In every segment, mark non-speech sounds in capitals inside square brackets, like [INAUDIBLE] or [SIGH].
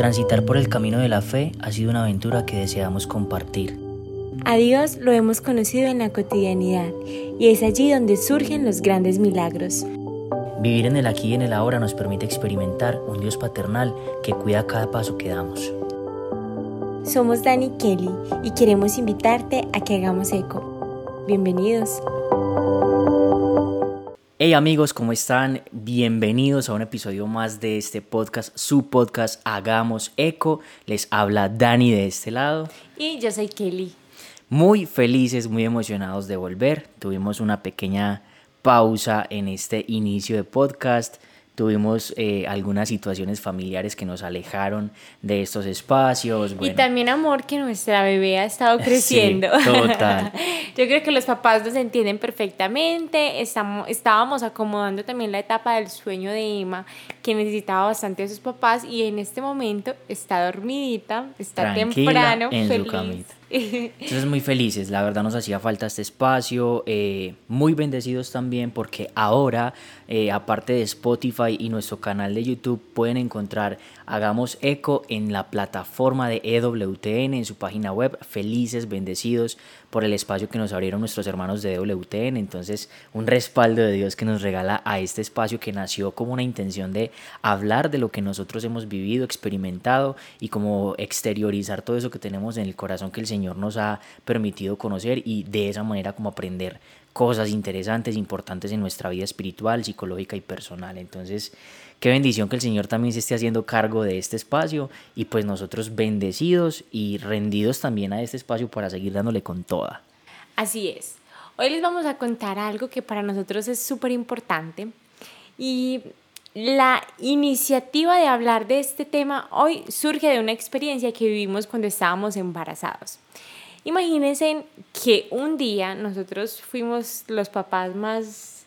Transitar por el camino de la fe ha sido una aventura que deseamos compartir. A Dios lo hemos conocido en la cotidianidad y es allí donde surgen los grandes milagros. Vivir en el aquí y en el ahora nos permite experimentar un Dios paternal que cuida cada paso que damos. Somos Dani Kelly y queremos invitarte a que hagamos eco. Bienvenidos. Hey amigos, ¿cómo están? Bienvenidos a un episodio más de este podcast, su podcast Hagamos Eco. Les habla Dani de este lado. Y yo soy Kelly. Muy felices, muy emocionados de volver. Tuvimos una pequeña pausa en este inicio de podcast tuvimos eh, algunas situaciones familiares que nos alejaron de estos espacios. Y también amor que nuestra bebé ha estado [LAUGHS] creciendo. [LAUGHS] total. [LAUGHS] Yo creo que los papás nos entienden perfectamente. Estamos, estábamos acomodando también la etapa del sueño de Emma, que necesitaba bastante a sus papás y en este momento está dormidita, está temprano, en feliz. [LAUGHS] Entonces muy felices, la verdad nos hacía falta este espacio, eh, muy bendecidos también porque ahora, eh, aparte de Spotify y nuestro canal de YouTube, pueden encontrar Hagamos Eco en la plataforma de EWTN, en su página web, felices, bendecidos por el espacio que nos abrieron nuestros hermanos de EWTN, entonces un respaldo de Dios que nos regala a este espacio que nació como una intención de hablar de lo que nosotros hemos vivido, experimentado y como exteriorizar todo eso que tenemos en el corazón que el Señor nos ha permitido conocer y de esa manera como aprender cosas interesantes, importantes en nuestra vida espiritual, psicológica y personal. Entonces, qué bendición que el Señor también se esté haciendo cargo de este espacio y pues nosotros bendecidos y rendidos también a este espacio para seguir dándole con toda. Así es. Hoy les vamos a contar algo que para nosotros es súper importante y la iniciativa de hablar de este tema hoy surge de una experiencia que vivimos cuando estábamos embarazados. Imagínense que un día nosotros fuimos los papás más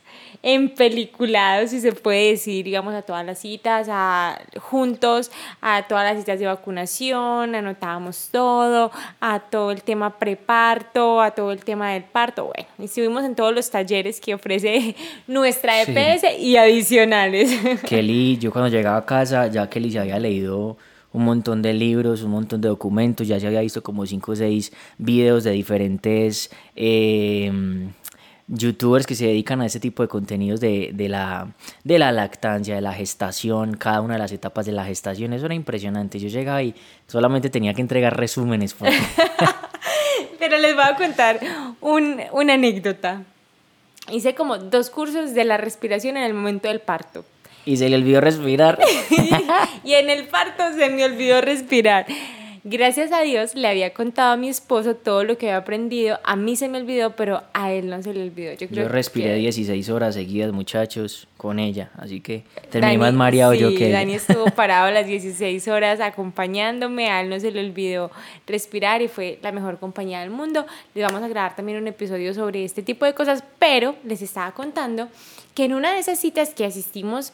empeliculados, si se puede decir, digamos, a todas las citas, a, juntos, a todas las citas de vacunación, anotábamos todo, a todo el tema preparto, a todo el tema del parto, bueno, estuvimos en todos los talleres que ofrece nuestra EPS y adicionales. [LAUGHS] Kelly, yo cuando llegaba a casa, ya Kelly se había leído un montón de libros, un montón de documentos, ya se había visto como cinco o seis videos de diferentes... Eh, youtubers que se dedican a ese tipo de contenidos de, de, la, de la lactancia, de la gestación, cada una de las etapas de la gestación. Eso era impresionante. Yo llegaba y solamente tenía que entregar resúmenes. [LAUGHS] Pero les voy a contar un, una anécdota. Hice como dos cursos de la respiración en el momento del parto. Y se le olvidó respirar. [LAUGHS] y en el parto se me olvidó respirar. Gracias a Dios le había contado a mi esposo todo lo que había aprendido. A mí se me olvidó, pero a él no se le olvidó. Yo, creo Yo respiré 16 horas seguidas, muchachos, con ella. Así que terminé más mareado yo que Dani estuvo [LAUGHS] parado las 16 horas acompañándome. A él no se le olvidó respirar y fue la mejor compañía del mundo. Les vamos a grabar también un episodio sobre este tipo de cosas, pero les estaba contando que en una de esas citas que asistimos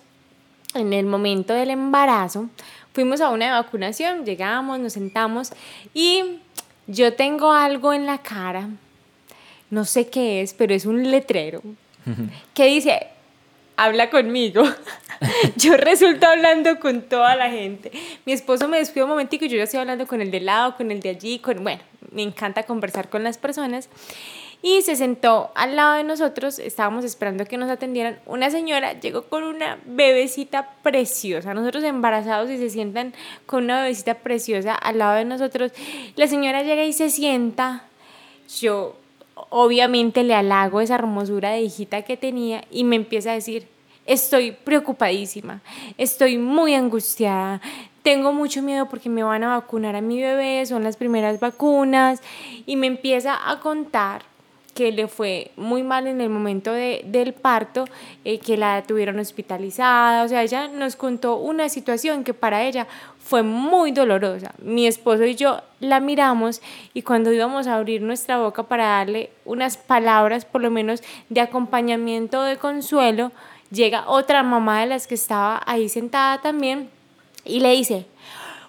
en el momento del embarazo, fuimos a una de vacunación, llegamos, nos sentamos y yo tengo algo en la cara, no sé qué es, pero es un letrero que dice, habla conmigo. [LAUGHS] yo resulto hablando con toda la gente. Mi esposo me despidió un momentico y yo ya estoy hablando con el de lado, con el de allí, con, bueno, me encanta conversar con las personas y se sentó al lado de nosotros, estábamos esperando que nos atendieran. Una señora llegó con una bebecita preciosa, nosotros embarazados y se sientan con una bebecita preciosa al lado de nosotros. La señora llega y se sienta, yo obviamente le halago esa hermosura de hijita que tenía y me empieza a decir, estoy preocupadísima, estoy muy angustiada, tengo mucho miedo porque me van a vacunar a mi bebé, son las primeras vacunas y me empieza a contar que le fue muy mal en el momento de, del parto, eh, que la tuvieron hospitalizada, o sea, ella nos contó una situación que para ella fue muy dolorosa. Mi esposo y yo la miramos y cuando íbamos a abrir nuestra boca para darle unas palabras, por lo menos de acompañamiento, de consuelo, llega otra mamá de las que estaba ahí sentada también y le dice,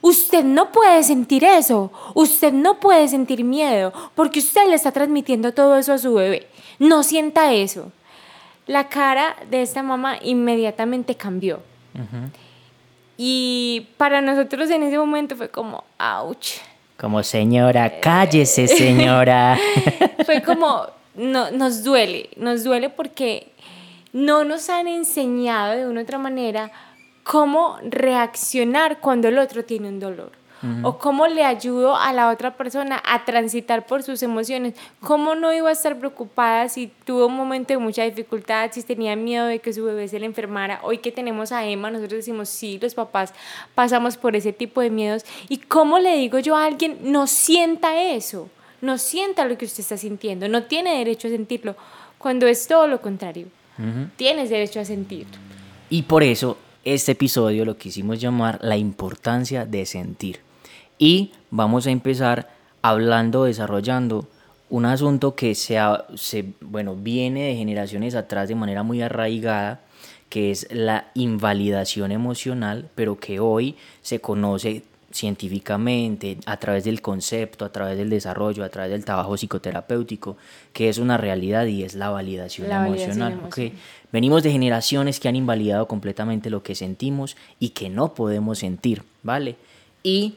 Usted no puede sentir eso, usted no puede sentir miedo, porque usted le está transmitiendo todo eso a su bebé. No sienta eso. La cara de esta mamá inmediatamente cambió. Y para nosotros en ese momento fue como, ouch. Como señora, cállese señora. [LAUGHS] fue como, no, nos duele, nos duele porque no nos han enseñado de una u otra manera cómo reaccionar cuando el otro tiene un dolor o cómo le ayudo a la otra persona a transitar por sus emociones, cómo no iba a estar preocupada si tuvo un momento de mucha dificultad, si tenía miedo de que su bebé se le enfermara. Hoy que tenemos a Emma, nosotros decimos, sí, los papás pasamos por ese tipo de miedos. ¿Y cómo le digo yo a alguien, no sienta eso? No sienta lo que usted está sintiendo, no tiene derecho a sentirlo, cuando es todo lo contrario. Tienes derecho a sentirlo. Y por eso este episodio lo quisimos llamar la importancia de sentir. Y vamos a empezar hablando, desarrollando un asunto que se, se, bueno, viene de generaciones atrás de manera muy arraigada, que es la invalidación emocional, pero que hoy se conoce científicamente, a través del concepto, a través del desarrollo, a través del trabajo psicoterapéutico, que es una realidad y es la validación emocional. Venimos de generaciones que han invalidado completamente lo que sentimos y que no podemos sentir, ¿vale? Y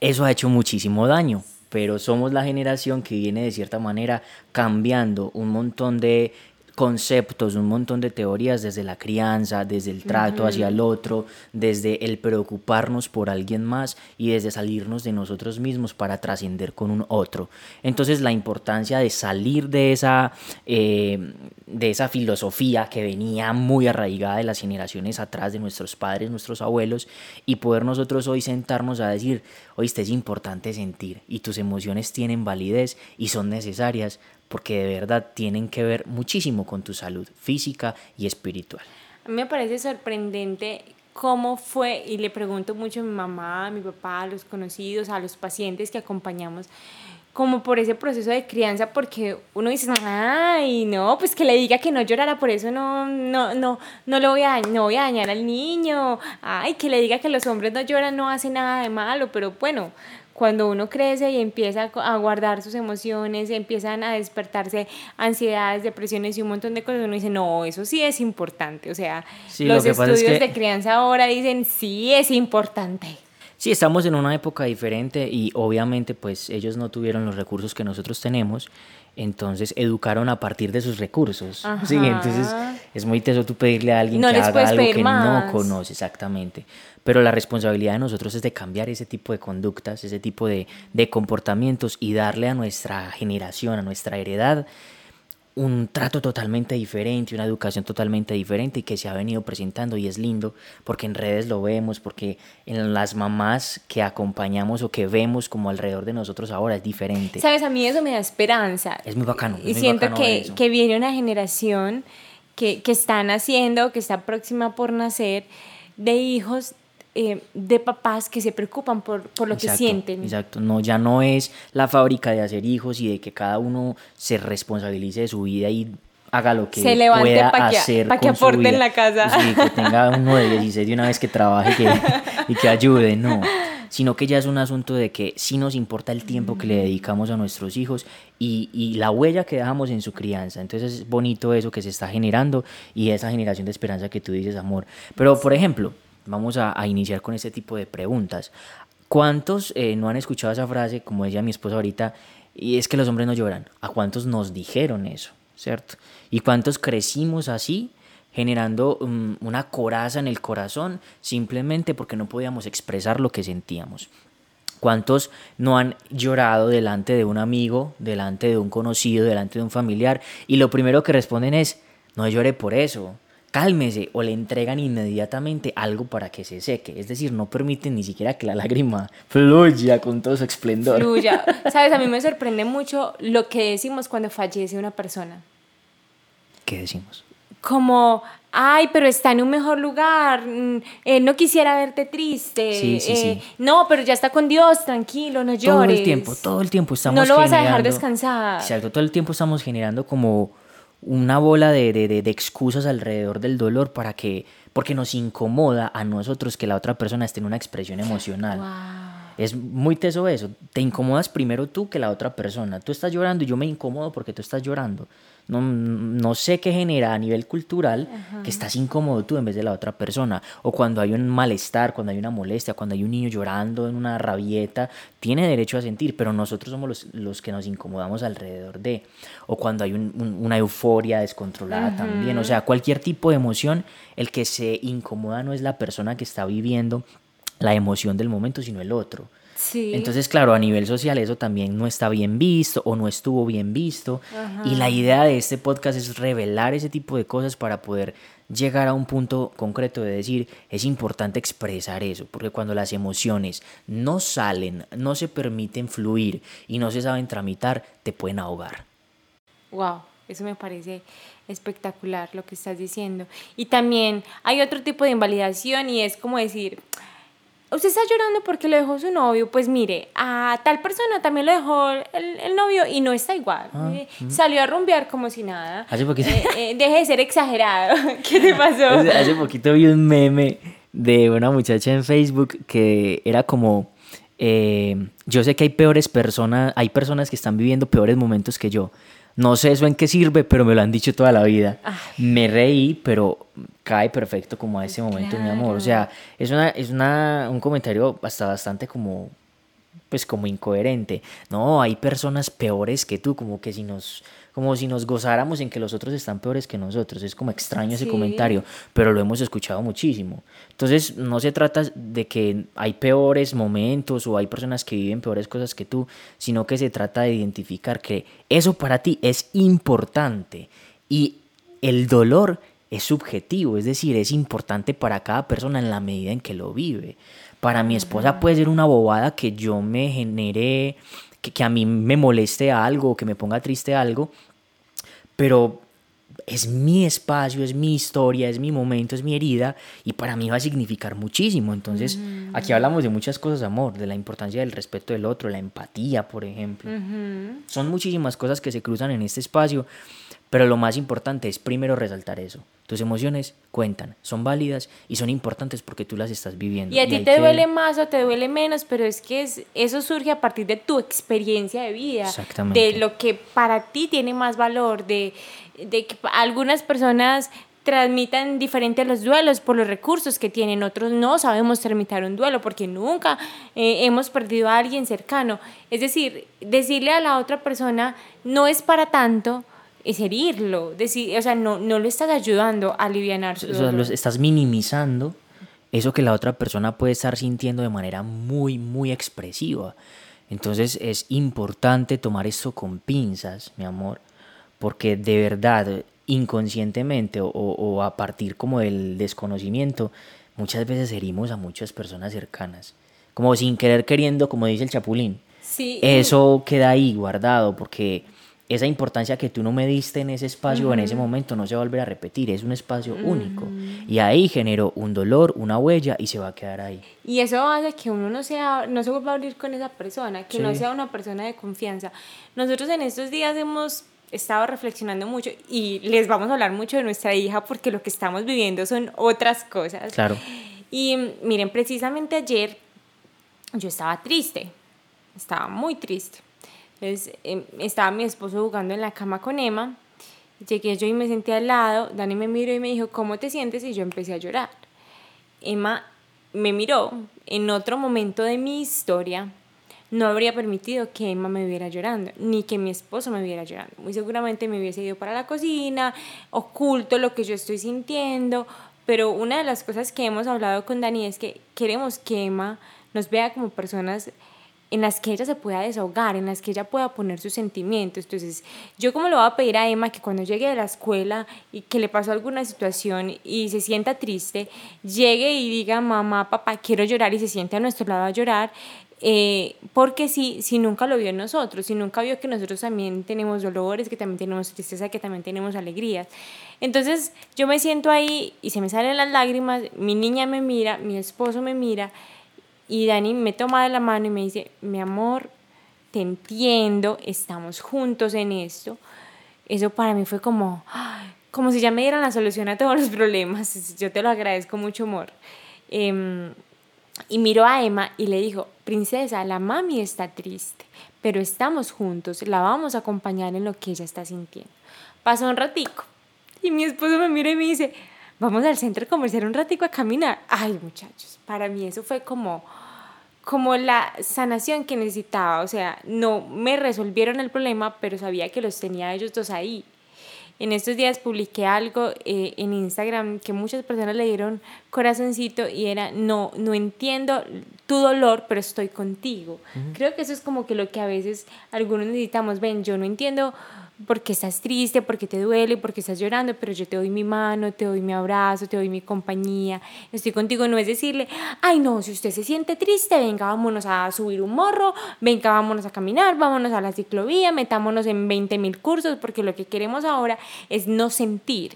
eso ha hecho muchísimo daño, pero somos la generación que viene de cierta manera cambiando un montón de conceptos, un montón de teorías desde la crianza, desde el trato hacia el otro, desde el preocuparnos por alguien más y desde salirnos de nosotros mismos para trascender con un otro. Entonces la importancia de salir de esa, eh, de esa filosofía que venía muy arraigada de las generaciones atrás de nuestros padres, nuestros abuelos, y poder nosotros hoy sentarnos a decir, oíste, es importante sentir y tus emociones tienen validez y son necesarias porque de verdad tienen que ver muchísimo con tu salud física y espiritual. A mí me parece sorprendente cómo fue, y le pregunto mucho a mi mamá, a mi papá, a los conocidos, a los pacientes que acompañamos, como por ese proceso de crianza, porque uno dice, ay, no, pues que le diga que no llorara, por eso no, no, no, no, lo voy a, no voy a dañar al niño, ay, que le diga que los hombres no lloran, no hace nada de malo, pero bueno, cuando uno crece y empieza a guardar sus emociones, empiezan a despertarse ansiedades, depresiones y un montón de cosas, uno dice, no, eso sí es importante. O sea, los estudios de crianza ahora dicen, sí es importante. Sí, estamos en una época diferente y obviamente pues ellos no tuvieron los recursos que nosotros tenemos, entonces educaron a partir de sus recursos. Sí, entonces es muy teso tú pedirle a alguien que haga algo que no conoce exactamente. Pero la responsabilidad de nosotros es de cambiar ese tipo de conductas, ese tipo de, de comportamientos y darle a nuestra generación, a nuestra heredad, un trato totalmente diferente, una educación totalmente diferente y que se ha venido presentando y es lindo porque en redes lo vemos, porque en las mamás que acompañamos o que vemos como alrededor de nosotros ahora es diferente. Sabes, a mí eso me da esperanza. Es muy bacano. y siento que, que, viene una generación que, que está naciendo, que está próxima por nacer, de hijos eh, de papás que se preocupan por, por lo que sienten. Exacto, no, ya no es la fábrica de hacer hijos y de que cada uno se responsabilice de su vida y haga lo que se levante pueda hacer para que aporte en la casa. Sí, que tenga uno de 16 de una vez que trabaje [LAUGHS] y que ayude, no. Sino que ya es un asunto de que sí nos importa el tiempo que le dedicamos a nuestros hijos y, y la huella que dejamos en su crianza. Entonces es bonito eso que se está generando y esa generación de esperanza que tú dices, amor. Pero, por ejemplo, Vamos a, iniciar con este tipo de preguntas. ¿Cuántos eh, no han escuchado esa frase, como decía mi esposa ahorita, y es que los hombres no lloran? ¿A cuántos nos dijeron eso? ¿Cierto? ¿Y cuántos crecimos así? generando mm, una coraza en el corazón simplemente porque no podíamos expresar lo que sentíamos. ¿Cuántos no han llorado delante de un amigo, delante de un conocido, delante de un familiar? Y lo primero que responden es, no lloré por eso, cálmese o le entregan inmediatamente algo para que se seque. Es decir, no permiten ni siquiera que la lágrima [LAUGHS] fluya con todo su esplendor. Fluya. [LAUGHS] Sabes, a mí me sorprende mucho lo que decimos cuando fallece una persona. ¿Qué decimos? Como, ay, pero está en un mejor lugar, mm, eh, no quisiera verte triste, sí, sí, sí. Eh, no, pero ya está con Dios, tranquilo, no llores. Todo el tiempo, todo el tiempo estamos No lo vas a dejar descansar. Exacto, todo el tiempo estamos generando como una bola de, de, de, excusas alrededor del dolor para que, porque nos incomoda a nosotros que la otra persona esté en una expresión emocional. Es muy teso eso. Te incomodas primero tú que la otra persona. Tú estás llorando y yo me incomodo porque tú estás llorando. No, no sé qué genera a nivel cultural que estás incómodo tú en vez de la otra persona. O cuando hay un malestar, cuando hay una molestia, cuando hay un niño llorando en una rabieta, tiene derecho a sentir, pero nosotros somos los, los que nos incomodamos alrededor de. O cuando hay una euforia descontrolada también. O sea, cualquier tipo de emoción, el que se incomoda no es la persona que está viviendo la emoción del momento, sino el otro. Entonces, claro, a nivel social eso también no está bien visto o no estuvo bien visto. Y la idea de este podcast es revelar ese tipo de cosas para poder llegar a un punto concreto de decir, es importante expresar eso, porque cuando las emociones no salen, no se permiten fluir y no se saben tramitar, te pueden ahogar. Wow, eso me parece espectacular lo que estás diciendo. Y también hay otro tipo de invalidación y es como decir, usted está llorando porque lo dejó su novio, pues mire, a tal persona también lo dejó el, novio y no está igual. Ah, eh, salió a rumbear como si nada. Hace poquito. Eh, eh, deje de ser exagerado. [LAUGHS] ¿Qué te pasó? Hace poquito vi un meme de una muchacha en Facebook que era como, yo sé que hay peores personas, hay personas que están viviendo peores momentos que yo. No sé eso en qué sirve, pero me lo han dicho toda la vida. Me reí, pero cae perfecto como a ese momento, mi amor. O sea, es, una, es una, un comentario hasta bastante como, pues como incoherente. No, hay personas peores que tú, como que si nos como si nos gozáramos en que los otros están peores que nosotros. Es como extraño ese comentario, pero lo hemos escuchado muchísimo. Entonces, no se trata de que hay peores momentos o hay personas que viven peores cosas que tú, sino que se trata de identificar que eso para ti es importante y el dolor es subjetivo, es decir, es importante para cada persona en la medida en que lo vive. Para mi esposa puede ser una bobada que yo me genere que, a mí me moleste algo, que me ponga triste algo, pero es mi espacio, es mi historia, es mi momento, es mi herida y para mí va a significar muchísimo. Entonces, aquí hablamos de muchas cosas, amor, de la importancia del respeto del otro, la empatía, por ejemplo. Son muchísimas cosas que se cruzan en este espacio pero lo más importante es primero resaltar eso. Tus emociones cuentan, son válidas y son importantes porque tú las estás viviendo. Y a ti te duele más o te duele menos, pero es que eso surge a partir de tu experiencia de vida. Exactamente. De lo que para ti tiene más valor, de, de que algunas personas transmitan diferente los duelos por los recursos que tienen, otros no sabemos tramitar un duelo porque nunca eh, hemos perdido a alguien cercano. Es decir, decirle a la otra persona no es para tanto, es herirlo, decir, o sea, no, no lo estás ayudando a aliviar su dolor. O sea, estás minimizando eso que la otra persona puede estar sintiendo de manera muy, muy expresiva. Entonces es importante tomar esto con pinzas, mi amor, porque de verdad, inconscientemente o, o a partir como del desconocimiento, muchas veces herimos a muchas personas cercanas, como sin querer queriendo, como dice el chapulín. Sí. Eso queda ahí guardado porque esa importancia que tú no me diste en ese espacio o en ese momento no se va a volver a repetir, es un espacio único. Y ahí generó un dolor, una huella y se va a quedar ahí. Y eso hace que uno no, sea, no se vuelva a abrir con esa persona, que no sea una persona de confianza. Nosotros en estos días hemos estado reflexionando mucho y les vamos a hablar mucho de nuestra hija porque lo que estamos viviendo son otras cosas. Claro. Y miren, precisamente ayer yo estaba triste, estaba muy triste entonces em, estaba mi esposo jugando en la cama con Emma. Llegué yo y me senté al lado. Dani me miró y me dijo, ¿cómo te sientes? Y yo empecé a llorar. Emma me miró. En otro momento de mi historia, no habría permitido que Emma me viera llorando, ni que mi esposo me viera llorando. Muy seguramente me hubiese ido para la cocina, oculto lo que yo estoy sintiendo. Pero una de las cosas que hemos hablado con Dani es que queremos que Emma nos vea como personas en las que ella se pueda desahogar, en las que ella pueda poner sus sentimientos. Entonces, yo como le voy a pedir a Emma que cuando llegue de la escuela y que le pasó alguna situación y se sienta triste, llegue y diga, mamá, papá, quiero llorar y se siente a nuestro lado a llorar, eh, porque si, si nunca lo vio en nosotros, si nunca vio que nosotros también tenemos dolores, que también tenemos tristeza, que también tenemos alegrías. Entonces yo me siento ahí y se me salen las lágrimas, mi niña me mira, mi esposo me mira y Dani me toma de la mano y me dice, mi amor, te entiendo, estamos juntos en esto. Eso para mí fue como, como si ya me dieran la solución a todos los problemas. [LAUGHS] Yo te lo agradezco mucho, amor. Em, Y miró a Emma y le dijo, princesa, la mami está triste, pero estamos juntos, la vamos a acompañar en lo que ella está sintiendo. Pasó un ratico y mi esposo me mira y me dice, vamos al centro comercial un ratico a caminar. Ay, muchachos, para mí eso fue como como la sanación que necesitaba, o sea, no me resolvieron el problema, pero sabía que los tenía ellos dos ahí. En estos días publiqué algo eh, en Instagram que muchas personas le dieron corazoncito y era, no, no entiendo tu dolor, pero estoy contigo. Creo que eso es como que lo que a veces algunos necesitamos, ven, yo no entiendo porque estás triste, porque te duele, porque estás llorando, pero yo te doy mi mano, te doy mi abrazo, te doy mi compañía, estoy contigo. No es decirle, ay no, si usted se siente triste, venga, vámonos a subir un morro, venga, vámonos a caminar, vámonos a la ciclovía, metámonos en 20 mil cursos, porque lo que queremos ahora es no sentir.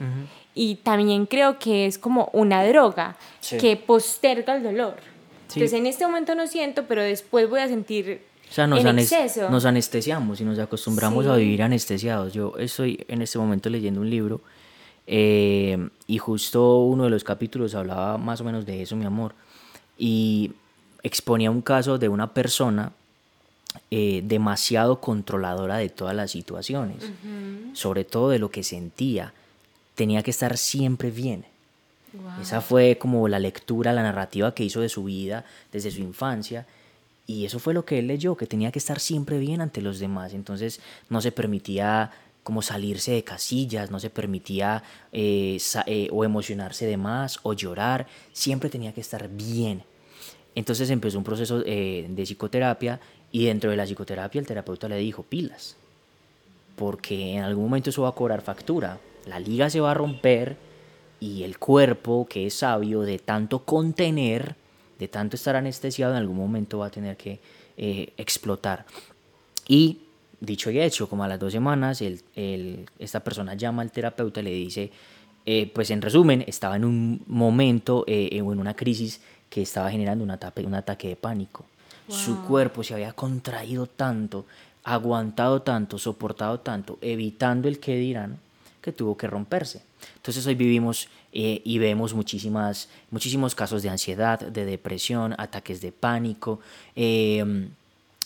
Y también creo que es como una droga que posterga el dolor. Entonces en este momento no siento, pero después voy a sentir o sea, nos, nos anestesiamos y nos acostumbramos a vivir anestesiados. Yo estoy en este momento leyendo un libro eh, y justo uno de los capítulos hablaba más o menos de eso, mi amor, y exponía un caso de una persona eh, demasiado controladora de todas las situaciones, sobre todo de lo que sentía. Tenía que estar siempre bien. Esa fue como la lectura, la narrativa que hizo de su vida desde su infancia y eso fue lo que él leyó, que tenía que estar siempre bien ante los demás. Entonces no se permitía como salirse de casillas, no se permitía eh, eh, o emocionarse de más o llorar, siempre tenía que estar bien. Entonces empezó un proceso eh, de psicoterapia y dentro de la psicoterapia el terapeuta le dijo pilas, porque en algún momento eso va a cobrar factura, la liga se va a romper y el cuerpo que es sabio de tanto contener, de tanto estar anestesiado, en algún momento va a tener que eh, explotar. Y dicho y hecho, como a las dos semanas, el, esta persona llama al terapeuta y le dice, eh, pues en resumen, estaba en un momento eh, o en una crisis que estaba generando un ataque, un ataque de pánico. Su cuerpo se había contraído tanto, aguantado tanto, soportado tanto, evitando el que dirán, que tuvo que romperse. Entonces hoy vivimos eh, y vemos muchísimas, muchísimos casos de ansiedad, de depresión, ataques de pánico, em,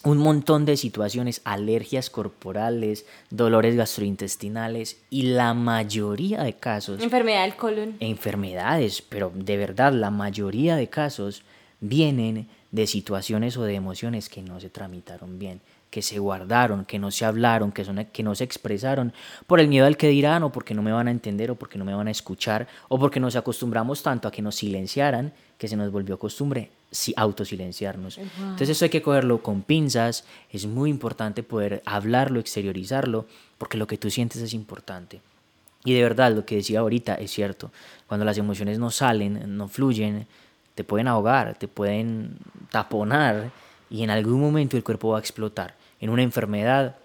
un montón de situaciones, alergias corporales, dolores gastrointestinales y la mayoría de casos... Enfermedad del colon. Enfermedades, pero de verdad la mayoría de casos vienen de situaciones o de emociones que no se tramitaron bien que se guardaron, que no se hablaron, que, son, que no se expresaron, por el miedo al que dirán, o porque no me van a entender, o porque no me van a escuchar, o porque nos acostumbramos tanto a que nos silenciaran, que se nos volvió costumbre si autosilenciarnos. Entonces eso hay que cogerlo con pinzas, es muy importante poder hablarlo, exteriorizarlo, porque lo que tú sientes es importante. Y de verdad, lo que decía ahorita es cierto, cuando las emociones no salen, no fluyen, te pueden ahogar, te pueden taponar y en algún momento el cuerpo va a explotar en una enfermedad,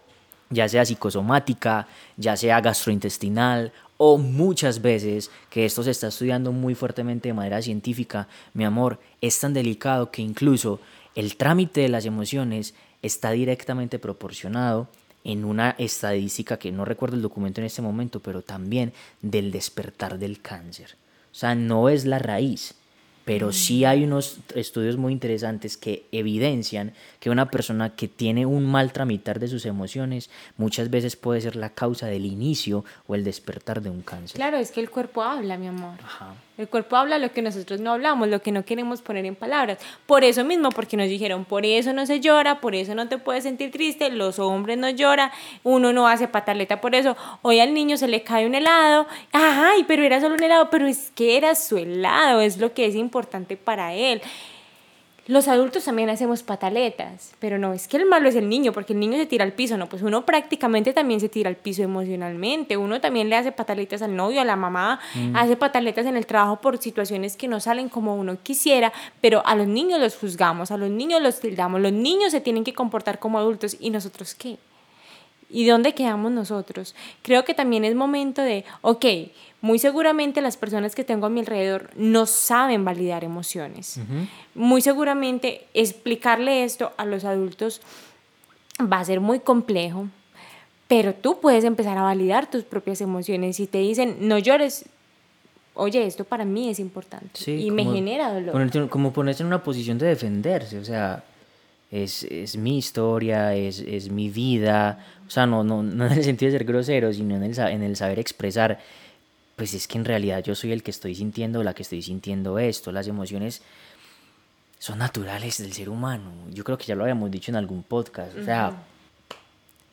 ya sea psicosomática, ya sea gastrointestinal o muchas veces, que esto se está estudiando muy fuertemente de manera científica, mi amor, es tan delicado que incluso el trámite de las emociones está directamente proporcionado en una estadística que no recuerdo el documento en este momento, pero también del despertar del cáncer. O sea, no es la raíz, pero sí hay unos estudios muy interesantes que evidencian que una persona que tiene un mal tramitar de sus emociones muchas veces puede ser la causa del inicio o el despertar de un cáncer. Claro, es que el cuerpo habla, mi amor. El cuerpo habla lo que nosotros no hablamos, lo que no queremos poner en palabras. Por eso mismo, porque nos dijeron, por eso no se llora, por eso no te puedes sentir triste, los hombres no lloran, uno no hace pataleta por eso. Hoy al niño se le cae un helado, ay, pero era solo un helado, pero es que era su helado, es lo que es importante para él. Los adultos también hacemos pataletas, pero no es que el malo es el niño, porque el niño se tira al piso, no, pues uno prácticamente también se tira al piso emocionalmente, uno también le hace pataletas al novio, a la mamá, mm. hace pataletas en el trabajo por situaciones que no salen como uno quisiera, pero a los niños los juzgamos, a los niños los tildamos, los niños se tienen que comportar como adultos y nosotros qué. ¿Y dónde quedamos nosotros? Creo que también es momento de, ok, muy seguramente las personas que tengo a mi alrededor no saben validar emociones. Muy seguramente explicarle esto a los adultos va a ser muy complejo, pero tú puedes empezar a validar tus propias emociones. Si te dicen, no llores, oye, esto para mí es importante y me genera dolor. como ponerse en una posición de defenderse, o sea, es, es mi historia, es, es, mi vida, o sea, no, no, no en el sentido de ser grosero, sino en el, en el saber expresar, pues es que en realidad yo soy el que estoy sintiendo, la que estoy sintiendo esto, las emociones son naturales del ser humano, yo creo que ya lo habíamos dicho en algún podcast, o sea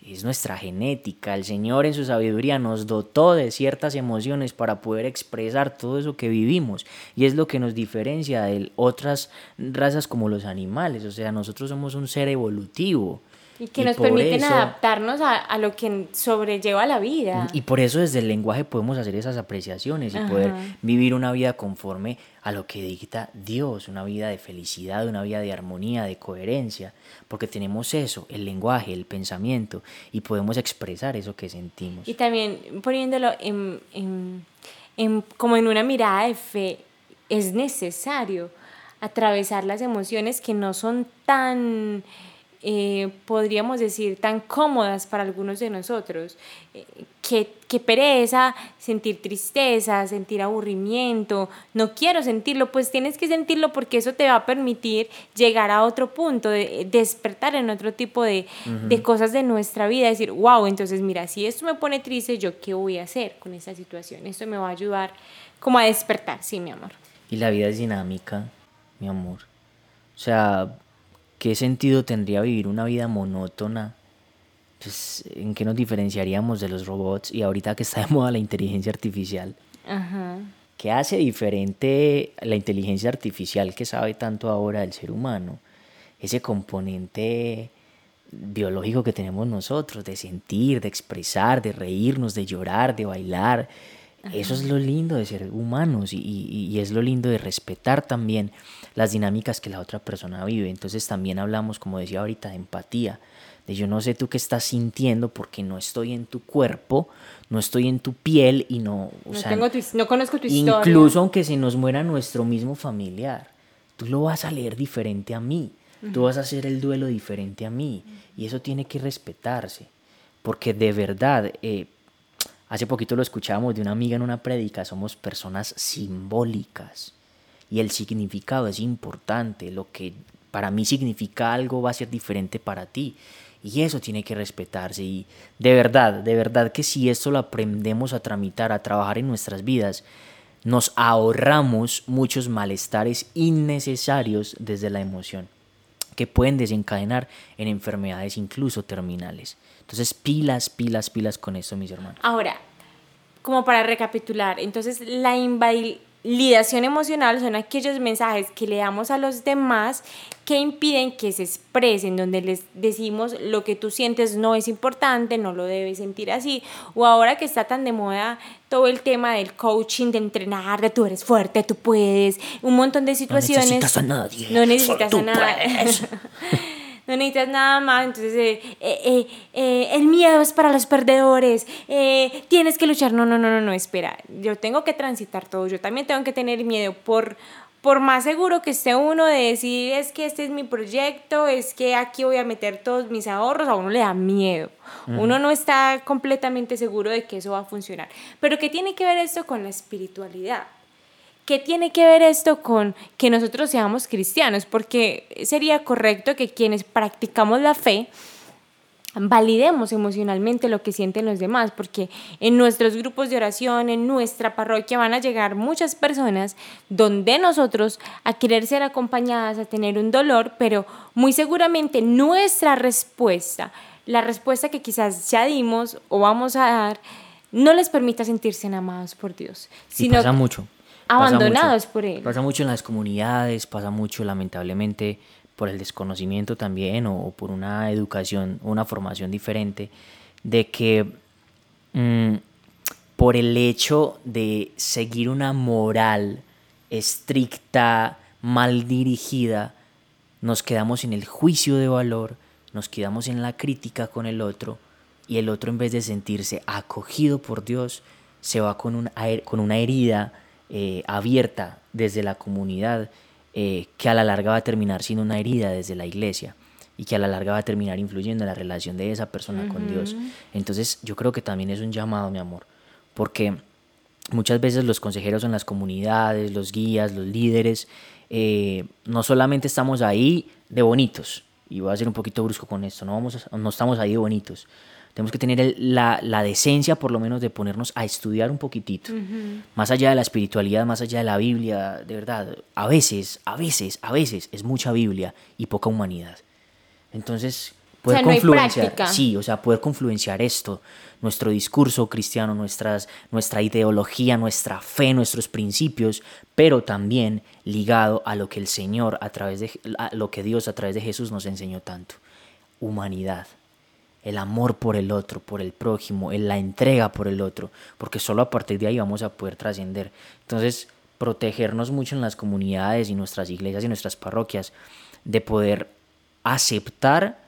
es nuestra genética. El Señor en su sabiduría nos dotó de ciertas emociones para poder expresar todo eso que vivimos. Y es lo que nos diferencia de otras razas como los animales. O sea, nosotros somos un ser evolutivo. Y que nos permiten adaptarnos a, a, lo que sobrelleva la vida. Y por eso desde el lenguaje podemos hacer esas apreciaciones y poder vivir una vida conforme a lo que dicta Dios, una vida de felicidad, una vida de armonía, de coherencia, porque tenemos eso, el lenguaje, el pensamiento, y podemos expresar eso que sentimos. Y también poniéndolo en, en, en, como en una mirada de fe, es necesario atravesar las emociones que no son tan eh, podríamos decir, tan cómodas para algunos de nosotros. Eh, que, pereza, sentir tristeza, sentir aburrimiento, no quiero sentirlo, pues tienes que sentirlo porque eso te va a permitir llegar a otro punto, de, despertar en otro tipo de, de cosas de nuestra vida, decir, wow, entonces mira, si esto me pone triste, ¿yo qué voy a hacer con esta situación? Esto me va a ayudar como a despertar, sí, mi amor. Y la vida es dinámica, mi amor. O sea, ¿qué sentido tendría vivir una vida monótona? Pues, ¿En qué nos diferenciaríamos de los robots? Y ahorita que está de moda la inteligencia artificial. Ajá. ¿Qué hace diferente la inteligencia artificial que sabe tanto ahora del ser humano? Ese componente biológico que tenemos nosotros, de sentir, de expresar, de reírnos, de llorar, de bailar. Eso es lo lindo de ser humanos y, y, es lo lindo de respetar también las dinámicas que la otra persona vive. Entonces también hablamos, como decía ahorita, de empatía, de yo no sé tú qué estás sintiendo porque no estoy en tu cuerpo, no estoy en tu piel y no... no, tengo no conozco tu historia. Incluso aunque se nos muera nuestro mismo familiar, tú lo vas a leer diferente a mí, tú vas a hacer el duelo diferente a mí y eso tiene que respetarse. Porque de verdad, eh, Hace poquito lo escuchábamos de una amiga en una prédica, somos personas simbólicas y el significado es importante, lo que para mí significa algo va a ser diferente para ti y eso tiene que respetarse y de verdad, de verdad que si esto lo aprendemos a tramitar, a trabajar en nuestras vidas, nos ahorramos muchos malestares innecesarios desde la emoción que pueden desencadenar en enfermedades incluso terminales. Entonces, pilas, pilas, pilas con eso, mis hermanos. Ahora, como para recapitular, entonces la invalidación emocional son aquellos mensajes que le damos a los demás que impiden que se expresen, donde les decimos lo que tú sientes no es importante, no lo debes sentir así, o ahora que está tan de moda todo el tema del coaching, de entrenar, de tú eres fuerte, tú puedes, un montón de situaciones. No necesitas a nadie. No necesitas a nadie. [LAUGHS] no necesitas nada más, entonces eh, eh, eh, el miedo es para los perdedores, tienes que luchar, no, no, no, no, no, espera, yo tengo que transitar todo, yo también tengo que tener miedo por, por más seguro que esté uno de decir es que este es mi proyecto, es que aquí voy a meter todos mis ahorros, a uno le da miedo. Uno no está completamente seguro de que eso va a funcionar. Pero ¿qué tiene que ver esto con la espiritualidad? ¿Qué tiene que ver esto con que nosotros seamos cristianos? Porque sería correcto que quienes practicamos la fe validemos emocionalmente lo que sienten los demás, porque en nuestros grupos de oración, en nuestra parroquia van a llegar muchas personas donde nosotros a querer ser acompañadas, a tener un dolor, pero muy seguramente nuestra respuesta, la respuesta que quizás ya dimos o vamos a dar, no les permita sentirse amados por Dios. Sino pasa mucho abandonados por él. Pasa mucho en las comunidades, pasa mucho lamentablemente por el desconocimiento también o, por una educación, una formación diferente, de que mm, por el hecho de seguir una moral estricta, mal dirigida, nos quedamos en el juicio de valor, nos quedamos en la crítica con el otro y el otro en vez de sentirse acogido por Dios, se va con, un, con una herida eh, abierta desde la comunidad eh, que a la larga va a terminar siendo una herida desde la iglesia y que a la larga va a terminar influyendo en la relación de esa persona con Dios. Entonces yo creo que también es un llamado, mi amor, porque muchas veces los consejeros en las comunidades, los guías, los líderes, eh, no solamente estamos ahí de bonitos, y voy a ser un poquito brusco con esto, no, vamos no estamos ahí de bonitos. Tenemos que tener la, la, decencia, por lo menos, de ponernos a estudiar un poquitito. Más allá de la espiritualidad, más allá de la Biblia, de verdad, a veces, a veces, a veces es mucha Biblia y poca humanidad. Entonces, poder confluenciar, sí, o sea, poder confluenciar esto, nuestro discurso cristiano, nuestras, nuestra ideología, nuestra fe, nuestros principios, pero también ligado a lo que el Señor a través de a lo que Dios a través de Jesús nos enseñó tanto, humanidad el amor por el otro, por el prójimo, la entrega por el otro, porque solo a partir de ahí vamos a poder trascender. Entonces, protegernos mucho en las comunidades y nuestras iglesias y nuestras parroquias, de poder aceptar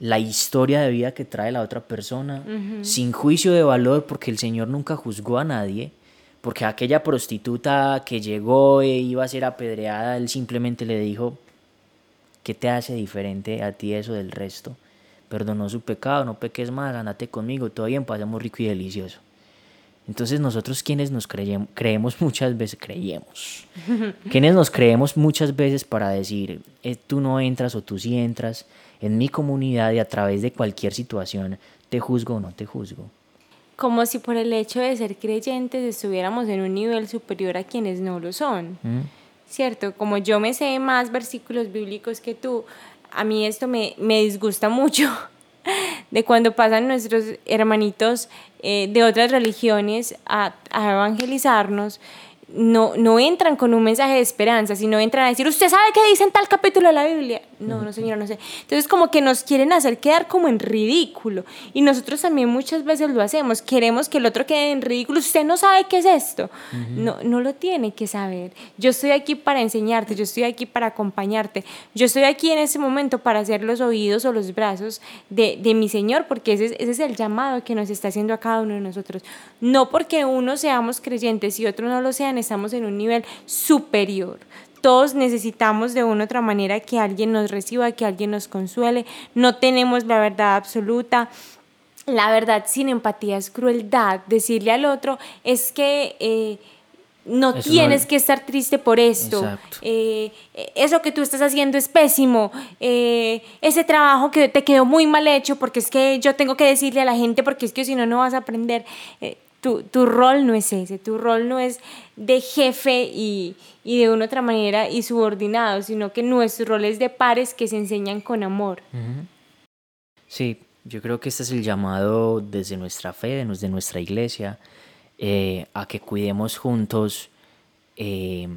la historia de vida que trae la otra persona, sin juicio de valor, porque el Señor nunca juzgó a nadie, porque aquella prostituta que llegó e iba a ser apedreada, Él simplemente le dijo, ¿qué te hace diferente a ti eso del resto? Perdonó su pecado, no peques más, andate conmigo, todo bien, pasemos rico y delicioso. Entonces nosotros quienes nos creemos, creemos muchas veces, creemos, [LAUGHS] quienes nos creemos muchas veces para decir, eh, tú no entras o tú sí entras en mi comunidad y a través de cualquier situación, te juzgo o no te juzgo. Como si por el hecho de ser creyentes estuviéramos en un nivel superior a quienes no lo son. ¿Mm? ¿Cierto? Como yo me sé más versículos bíblicos que tú, a mí esto me, me disgusta mucho [LAUGHS] de cuando pasan nuestros hermanitos eh, de otras religiones a, a evangelizarnos no, no entran con un mensaje de esperanza, sino entran a decir, ¿usted sabe qué dice en tal capítulo de la Biblia? No, no, señora, no sé. Entonces, como que nos quieren hacer quedar como en ridículo. Y nosotros también muchas veces lo hacemos. Queremos que el otro quede en ridículo. Usted no sabe qué es esto. No, no lo tiene que saber. Yo estoy aquí para enseñarte, yo estoy aquí para acompañarte. Yo estoy aquí en ese momento para hacer los oídos o los brazos de, de mi Señor, porque ese, ese es el llamado que nos está haciendo a cada uno de nosotros. No porque uno seamos creyentes y otro no lo sean, estamos en un nivel superior. Todos necesitamos de una u otra manera que alguien nos reciba, que alguien nos consuele. No tenemos la verdad absoluta. La verdad sin empatía es crueldad. Decirle al otro es que... Eh, no tienes que estar triste por esto. Eh, eso que tú estás haciendo es pésimo. Eh, ese trabajo que te quedó muy mal hecho porque es que yo tengo que decirle a la gente porque es que si no, no vas a aprender. Tu, tu, rol no es ese, tu rol no es de jefe y, y, de una otra manera y subordinado, sino que nuestro rol es de pares que se enseñan con amor. Sí, yo creo que este es el llamado desde nuestra fe, desde nuestra iglesia, eh, a que cuidemos juntos eh,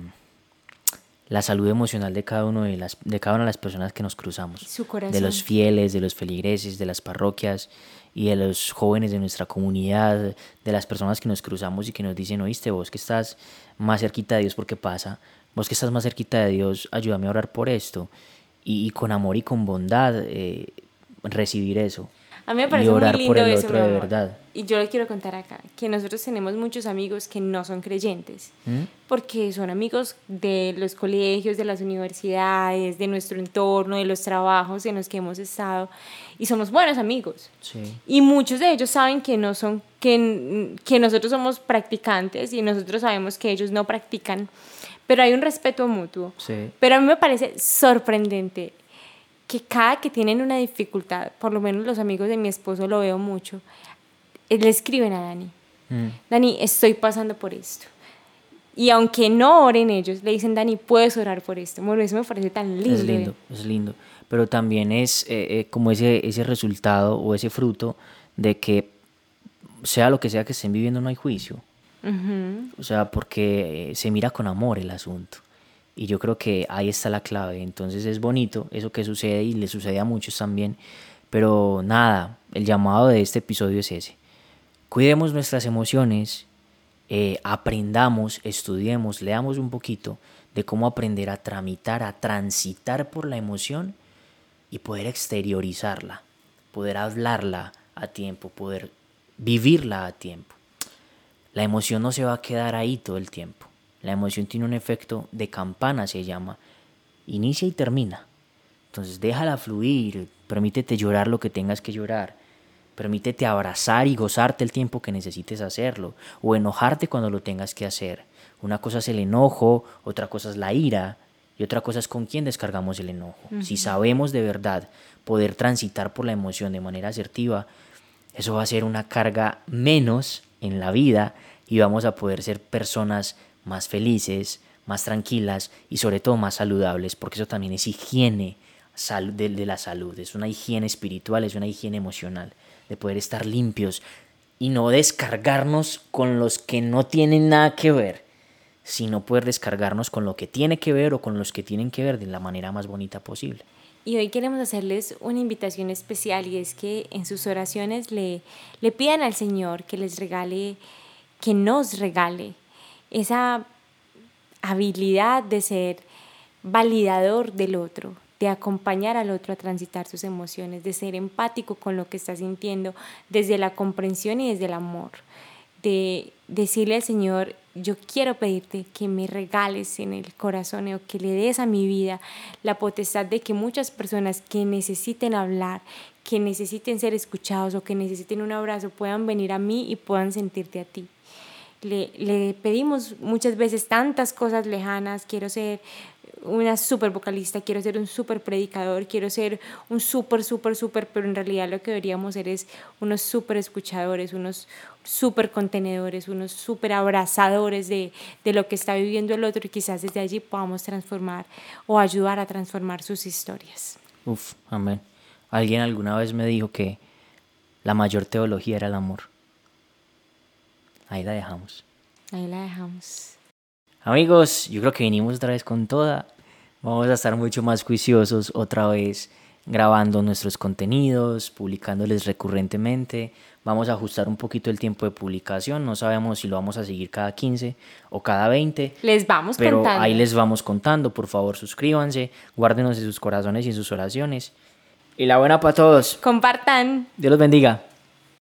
la salud emocional de cada, uno de, las, de cada una de las personas que nos cruzamos. De los fieles, de los feligreses, de las parroquias y de los jóvenes de nuestra comunidad, de las personas que nos cruzamos y que nos dicen, oíste, vos que estás más cerquita de Dios, ¿por qué pasa? Vos que estás más cerquita de Dios, ayúdame a orar por esto. Y, con amor y con bondad eh, recibir eso. A mí me parece muy lindo eso, de verdad. Y yo le quiero contar acá que nosotros tenemos muchos amigos que no son creyentes, ¿Mm? porque son amigos de los colegios, de las universidades, de nuestro entorno, de los trabajos en los que hemos estado, y somos buenos amigos. Sí. Y muchos de ellos saben que no son que, que nosotros somos practicantes y nosotros sabemos que ellos no practican, pero hay un respeto mutuo. Sí. Pero a mí me parece sorprendente que cada que tienen una dificultad, por lo menos los amigos de mi esposo lo veo mucho, eh, le escriben a Dani, mm. Dani, estoy pasando por esto. Y aunque no oren ellos, le dicen, Dani, puedes orar por esto. Bueno, eso me parece tan lindo. Es lindo, es lindo. Pero también es eh, eh, como ese, ese resultado o ese fruto de que sea lo que sea que estén viviendo, no hay juicio. O sea, porque se mira con amor el asunto. Y yo creo que ahí está la clave. Entonces es bonito eso que sucede y le sucede a muchos también. Pero nada, el llamado de este episodio es ese. Cuidemos nuestras emociones, eh, aprendamos, estudiemos, leamos un poquito de cómo aprender a tramitar, a transitar por la emoción y poder exteriorizarla, poder hablarla a tiempo, poder vivirla a tiempo. La emoción no se va a quedar ahí todo el tiempo. La emoción tiene un efecto de campana, se llama. Inicia y termina. Entonces déjala fluir, permítete llorar lo que tengas que llorar. Permítete abrazar y gozarte el tiempo que necesites hacerlo, o enojarte cuando lo tengas que hacer. Una cosa es el enojo, otra cosa es la ira, y otra cosa es con quién descargamos el enojo. Si sabemos de verdad poder transitar por la emoción de manera asertiva, eso va a ser una carga menos en la vida y vamos a poder ser personas más felices, más tranquilas y sobre todo más saludables, porque eso también es higiene de, la salud, es una higiene espiritual, es una higiene emocional, de poder estar limpios y no descargarnos con los que no tienen nada que ver, sino poder descargarnos con lo que tiene que ver o con los que tienen que ver de la manera más bonita posible. Y hoy queremos hacerles una invitación especial y es que en sus oraciones le, le pidan al Señor que les regale, que nos regale esa habilidad de ser validador del otro, de acompañar al otro a transitar sus emociones, de ser empático con lo que está sintiendo desde la comprensión y desde el amor, de decirle al Señor, yo quiero pedirte que me regales en el corazón o que le des a mi vida la potestad de que muchas personas que necesiten hablar, que necesiten ser escuchados o que necesiten un abrazo puedan venir a mí y puedan sentirte a ti le, pedimos muchas veces tantas cosas lejanas, quiero ser una super vocalista, quiero ser un super predicador, quiero ser un super, super, super, pero en realidad lo que deberíamos ser es unos super escuchadores, unos super contenedores, unos super abrazadores de, de lo que está viviendo el otro y quizás desde allí podamos transformar o ayudar a transformar sus historias. Uf, amén. Alguien alguna vez me dijo que la mayor teología era el amor. Ahí la dejamos. Ahí la dejamos. Amigos, yo creo que vinimos otra vez con toda. Vamos a estar mucho más juiciosos otra vez grabando nuestros contenidos, publicándoles recurrentemente. Vamos a ajustar un poquito el tiempo de publicación. No sabemos si lo vamos a seguir cada 15 o cada 20. Les vamos pero contando. Ahí les vamos contando. Por favor, suscríbanse, guárdenos en sus corazones y en sus oraciones. Y la buena para todos. Compartan. Dios los bendiga.